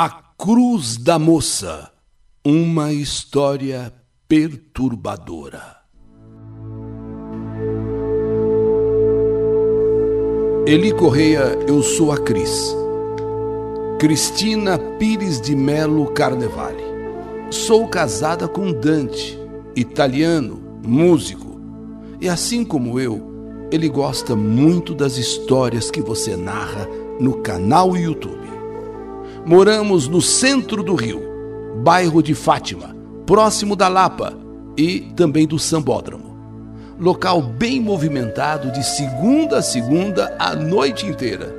A Cruz da Moça Uma história perturbadora. Eli Correia, eu sou a Cris. Cristina Pires de Melo Carnevale. Sou casada com Dante, italiano, músico. E assim como eu, ele gosta muito das histórias que você narra no canal YouTube. Moramos no centro do Rio, bairro de Fátima, próximo da Lapa e também do Sambódromo. Local bem movimentado de segunda a segunda a noite inteira.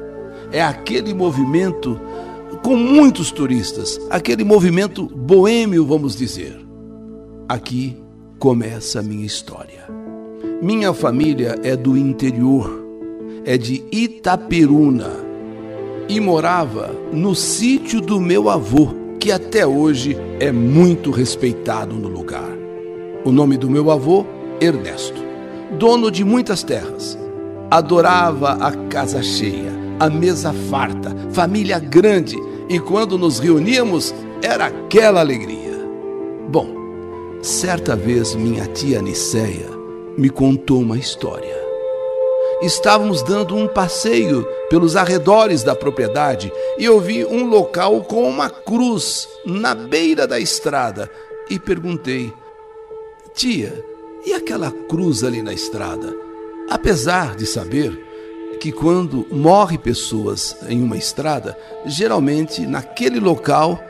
É aquele movimento com muitos turistas, aquele movimento boêmio, vamos dizer. Aqui começa a minha história. Minha família é do interior, é de Itaperuna e morava no sítio do meu avô, que até hoje é muito respeitado no lugar. O nome do meu avô, Ernesto, dono de muitas terras. Adorava a casa cheia, a mesa farta, família grande, e quando nos reuníamos era aquela alegria. Bom, certa vez minha tia Niceia me contou uma história estávamos dando um passeio pelos arredores da propriedade e eu vi um local com uma cruz na beira da estrada e perguntei: Tia, e aquela cruz ali na estrada? Apesar de saber que quando morre pessoas em uma estrada, geralmente naquele local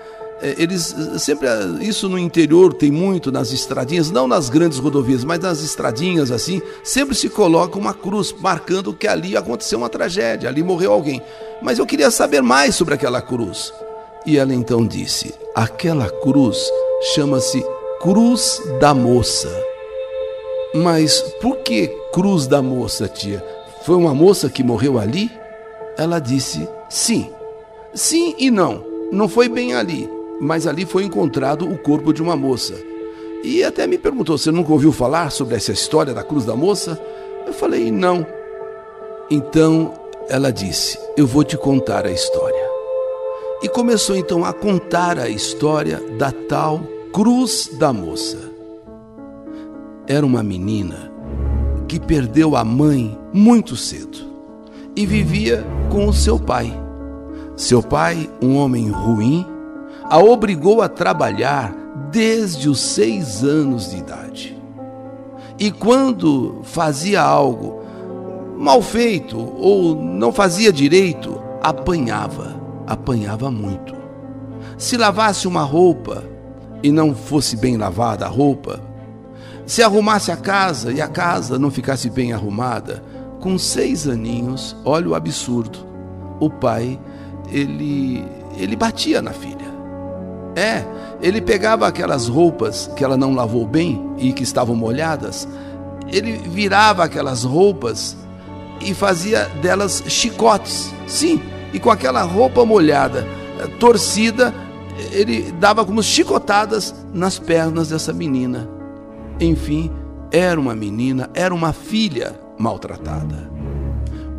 eles sempre isso no interior tem muito nas estradinhas, não nas grandes rodovias, mas nas estradinhas assim, sempre se coloca uma cruz marcando que ali aconteceu uma tragédia, ali morreu alguém. Mas eu queria saber mais sobre aquela cruz. E ela então disse: "Aquela cruz chama-se Cruz da Moça". Mas por que Cruz da Moça, tia? Foi uma moça que morreu ali? Ela disse: "Sim". Sim e não. Não foi bem ali mas ali foi encontrado o corpo de uma moça. E até me perguntou: Você nunca ouviu falar sobre essa história da cruz da moça? Eu falei: Não. Então ela disse: Eu vou te contar a história. E começou então a contar a história da tal cruz da moça. Era uma menina que perdeu a mãe muito cedo e vivia com o seu pai. Seu pai, um homem ruim, a obrigou a trabalhar desde os seis anos de idade. E quando fazia algo mal feito ou não fazia direito, apanhava, apanhava muito. Se lavasse uma roupa e não fosse bem lavada a roupa, se arrumasse a casa e a casa não ficasse bem arrumada, com seis aninhos, olha o absurdo, o pai ele ele batia na filha. É, ele pegava aquelas roupas que ela não lavou bem e que estavam molhadas, ele virava aquelas roupas e fazia delas chicotes. Sim, e com aquela roupa molhada, eh, torcida, ele dava como chicotadas nas pernas dessa menina. Enfim, era uma menina, era uma filha maltratada.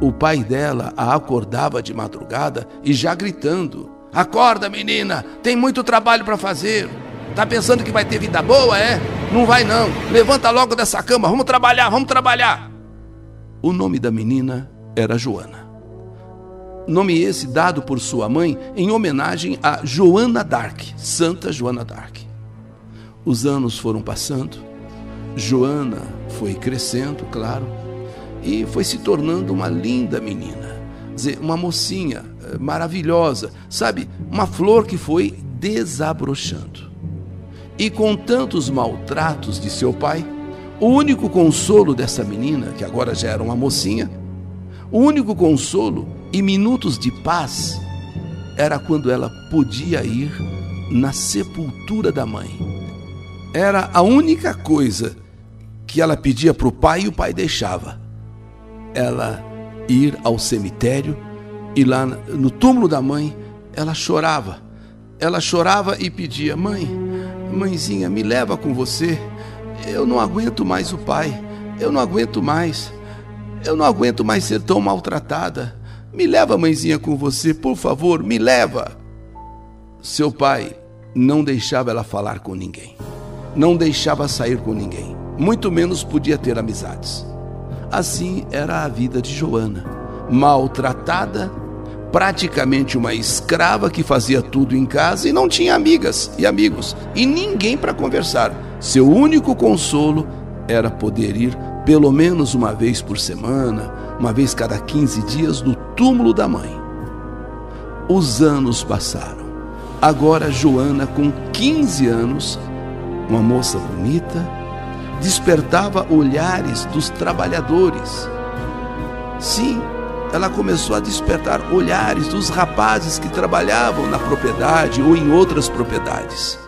O pai dela a acordava de madrugada e já gritando: Acorda, menina, tem muito trabalho para fazer. Tá pensando que vai ter vida boa, é? Não vai não. Levanta logo dessa cama, vamos trabalhar, vamos trabalhar. O nome da menina era Joana. Nome esse dado por sua mãe em homenagem a Joana Dark, Santa Joana Dark. Os anos foram passando, Joana foi crescendo, claro, e foi se tornando uma linda menina, dizer, uma mocinha maravilhosa, sabe? Uma flor que foi desabrochando. E com tantos maltratos de seu pai, o único consolo dessa menina, que agora já era uma mocinha, o único consolo e minutos de paz era quando ela podia ir na sepultura da mãe. Era a única coisa que ela pedia para o pai e o pai deixava. Ela ir ao cemitério e lá no túmulo da mãe, ela chorava. Ela chorava e pedia: Mãe, mãezinha, me leva com você. Eu não aguento mais o pai. Eu não aguento mais. Eu não aguento mais ser tão maltratada. Me leva, mãezinha, com você, por favor, me leva. Seu pai não deixava ela falar com ninguém, não deixava sair com ninguém, muito menos podia ter amizades. Assim era a vida de Joana, maltratada, praticamente uma escrava que fazia tudo em casa e não tinha amigas e amigos e ninguém para conversar. Seu único consolo era poder ir pelo menos uma vez por semana, uma vez cada 15 dias, no túmulo da mãe. Os anos passaram. Agora, Joana, com 15 anos, uma moça bonita, despertava olhares dos trabalhadores. Sim, ela começou a despertar olhares dos rapazes que trabalhavam na propriedade ou em outras propriedades.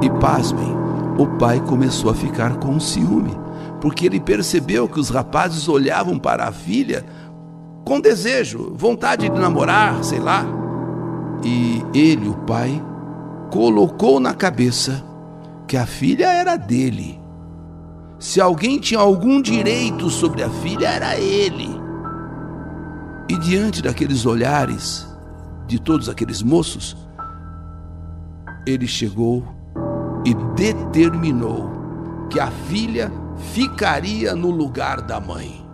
E pasmem, o pai começou a ficar com ciúme, porque ele percebeu que os rapazes olhavam para a filha com desejo, vontade de namorar, sei lá. E ele, o pai, colocou na cabeça que a filha era dele. Se alguém tinha algum direito sobre a filha, era ele. E diante daqueles olhares de todos aqueles moços, ele chegou e determinou que a filha ficaria no lugar da mãe.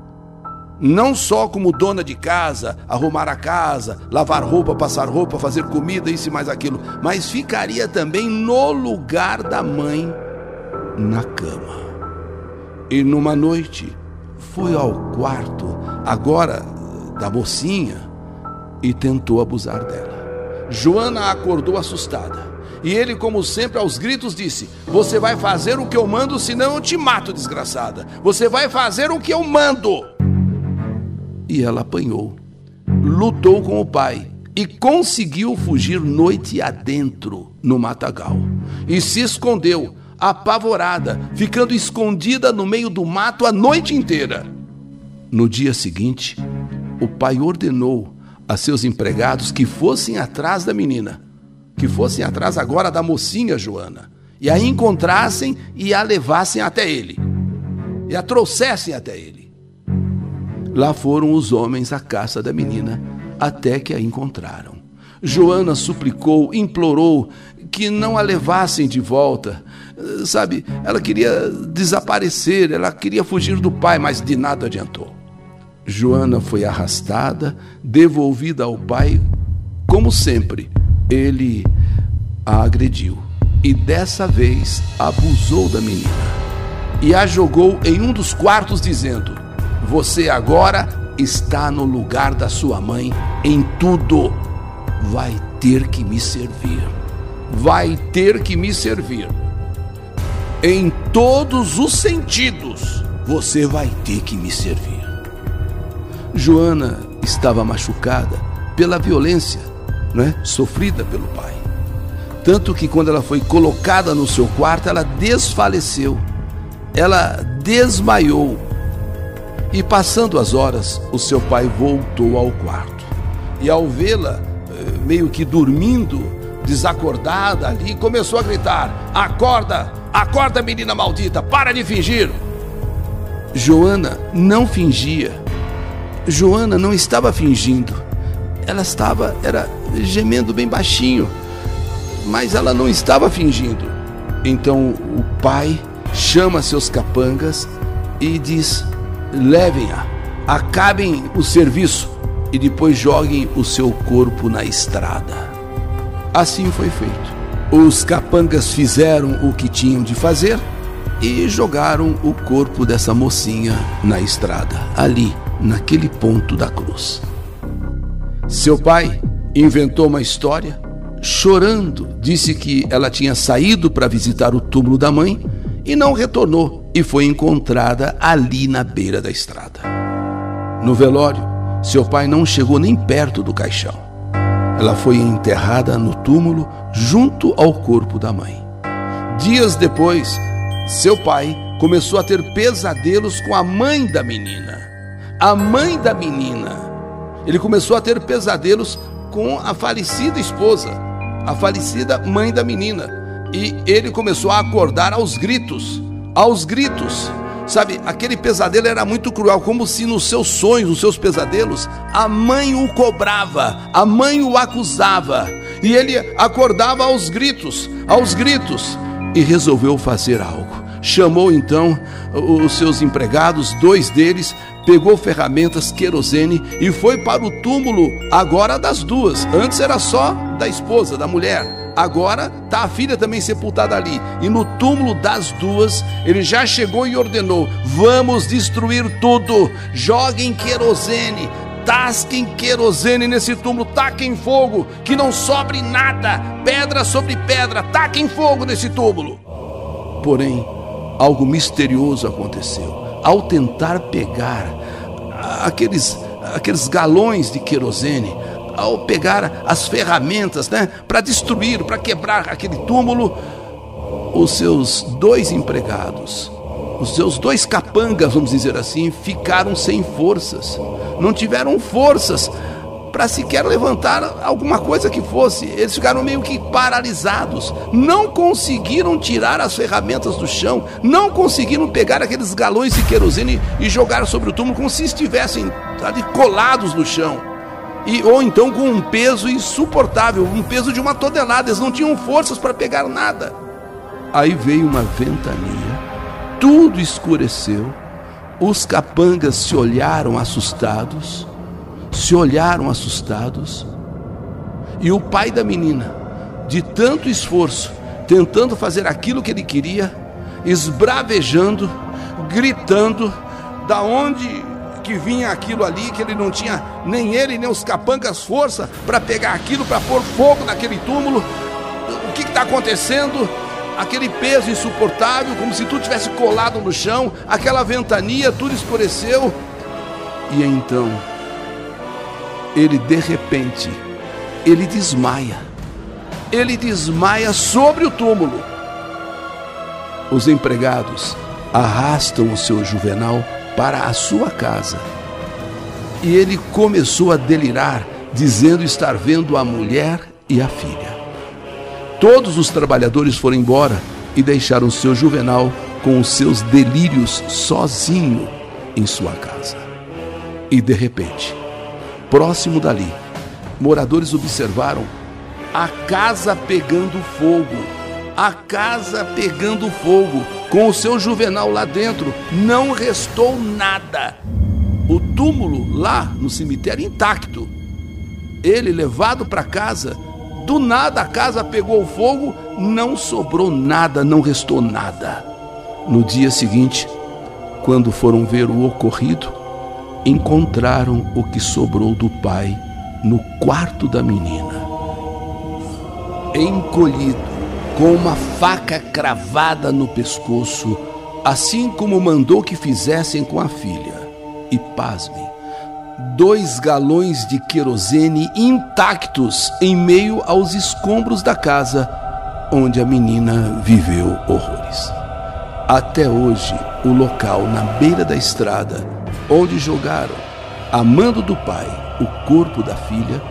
Não só como dona de casa, arrumar a casa, lavar roupa, passar roupa, fazer comida, isso e mais aquilo, mas ficaria também no lugar da mãe na cama. E numa noite foi ao quarto, agora da mocinha, e tentou abusar dela. Joana acordou assustada. E ele, como sempre, aos gritos disse: Você vai fazer o que eu mando, senão eu te mato, desgraçada. Você vai fazer o que eu mando. E ela apanhou, lutou com o pai e conseguiu fugir noite adentro no matagal. E se escondeu, apavorada, ficando escondida no meio do mato a noite inteira. No dia seguinte, o pai ordenou a seus empregados que fossem atrás da menina que fossem atrás agora da mocinha Joana, e a encontrassem e a levassem até ele, e a trouxessem até ele. Lá foram os homens à caça da menina, até que a encontraram. Joana suplicou, implorou que não a levassem de volta. Sabe, ela queria desaparecer, ela queria fugir do pai, mas de nada adiantou. Joana foi arrastada, devolvida ao pai, como sempre, ele a agrediu e dessa vez abusou da menina e a jogou em um dos quartos, dizendo: Você agora está no lugar da sua mãe em tudo. Vai ter que me servir. Vai ter que me servir. Em todos os sentidos, você vai ter que me servir. Joana estava machucada pela violência né, sofrida pelo pai. Tanto que quando ela foi colocada no seu quarto, ela desfaleceu, ela desmaiou. E passando as horas, o seu pai voltou ao quarto. E ao vê-la, eh, meio que dormindo, desacordada ali, começou a gritar: Acorda, acorda, menina maldita, para de fingir. Joana não fingia. Joana não estava fingindo ela estava era gemendo bem baixinho, mas ela não estava fingindo. Então o pai chama seus capangas e diz: levem-a, acabem o serviço e depois joguem o seu corpo na estrada. Assim foi feito. Os capangas fizeram o que tinham de fazer e jogaram o corpo dessa mocinha na estrada, ali, naquele ponto da cruz. Seu pai inventou uma história, chorando, disse que ela tinha saído para visitar o túmulo da mãe e não retornou e foi encontrada ali na beira da estrada. No velório, seu pai não chegou nem perto do caixão. Ela foi enterrada no túmulo junto ao corpo da mãe. Dias depois, seu pai começou a ter pesadelos com a mãe da menina. A mãe da menina ele começou a ter pesadelos com a falecida esposa, a falecida mãe da menina. E ele começou a acordar aos gritos, aos gritos. Sabe, aquele pesadelo era muito cruel, como se nos seus sonhos, nos seus pesadelos, a mãe o cobrava, a mãe o acusava. E ele acordava aos gritos, aos gritos, e resolveu fazer algo. Chamou então os seus empregados, dois deles, pegou ferramentas, querosene e foi para o túmulo agora das duas. Antes era só da esposa, da mulher. Agora está a filha também sepultada ali. E no túmulo das duas, ele já chegou e ordenou: vamos destruir tudo, joguem querosene, tasquem querosene nesse túmulo, taquem fogo, que não sobre nada, pedra sobre pedra, taquem fogo nesse túmulo. Porém, algo misterioso aconteceu. Ao tentar pegar aqueles, aqueles galões de querosene, ao pegar as ferramentas né, para destruir, para quebrar aquele túmulo, os seus dois empregados, os seus dois capangas, vamos dizer assim, ficaram sem forças, não tiveram forças para sequer levantar alguma coisa que fosse. Eles ficaram meio que paralisados, não conseguiram tirar as ferramentas do chão, não conseguiram pegar aqueles galões de querosene e jogar sobre o túmulo como se estivessem ali colados no chão. E, ou então com um peso insuportável, um peso de uma tonelada, eles não tinham forças para pegar nada. Aí veio uma ventania, tudo escureceu, os capangas se olharam assustados, se olharam assustados, e o pai da menina, de tanto esforço, tentando fazer aquilo que ele queria, esbravejando, gritando, da onde que vinha aquilo ali, que ele não tinha nem ele nem os capangas força para pegar aquilo, para pôr fogo naquele túmulo. O que está acontecendo? Aquele peso insuportável, como se tudo tivesse colado no chão, aquela ventania, tudo escureceu. E então, ele de repente, ele desmaia. Ele desmaia sobre o túmulo. Os empregados arrastam o seu juvenal para a sua casa. E ele começou a delirar, dizendo estar vendo a mulher e a filha. Todos os trabalhadores foram embora e deixaram seu juvenal com os seus delírios sozinho em sua casa. E de repente, próximo dali, moradores observaram a casa pegando fogo. A casa pegando fogo com o seu juvenal lá dentro, não restou nada. O túmulo lá no cemitério intacto. Ele levado para casa, do nada a casa pegou fogo, não sobrou nada, não restou nada. No dia seguinte, quando foram ver o ocorrido, encontraram o que sobrou do pai no quarto da menina. Encolhido, com uma faca cravada no pescoço, assim como mandou que fizessem com a filha. E pasmem, dois galões de querosene intactos em meio aos escombros da casa onde a menina viveu horrores. Até hoje, o local na beira da estrada onde jogaram, a mando do pai, o corpo da filha,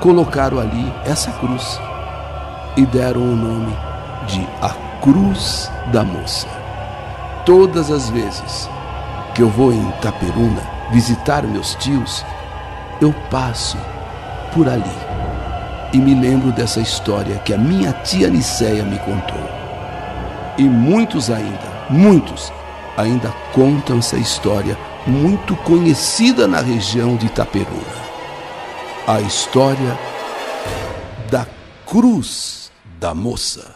colocaram ali essa cruz e deram o nome de A Cruz da Moça. Todas as vezes que eu vou em Itaperuna visitar meus tios, eu passo por ali e me lembro dessa história que a minha tia Nicéia me contou. E muitos ainda, muitos ainda contam essa história muito conhecida na região de Itaperuna. A história da cruz da moça.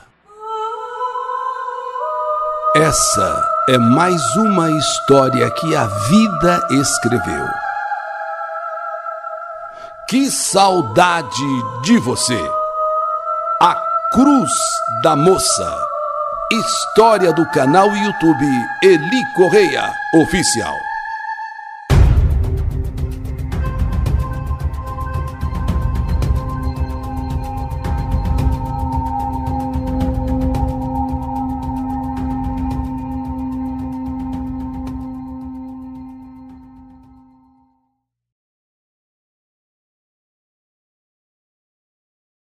Essa é mais uma história que a vida escreveu. Que saudade de você! A Cruz da Moça. História do canal YouTube Eli Correia Oficial.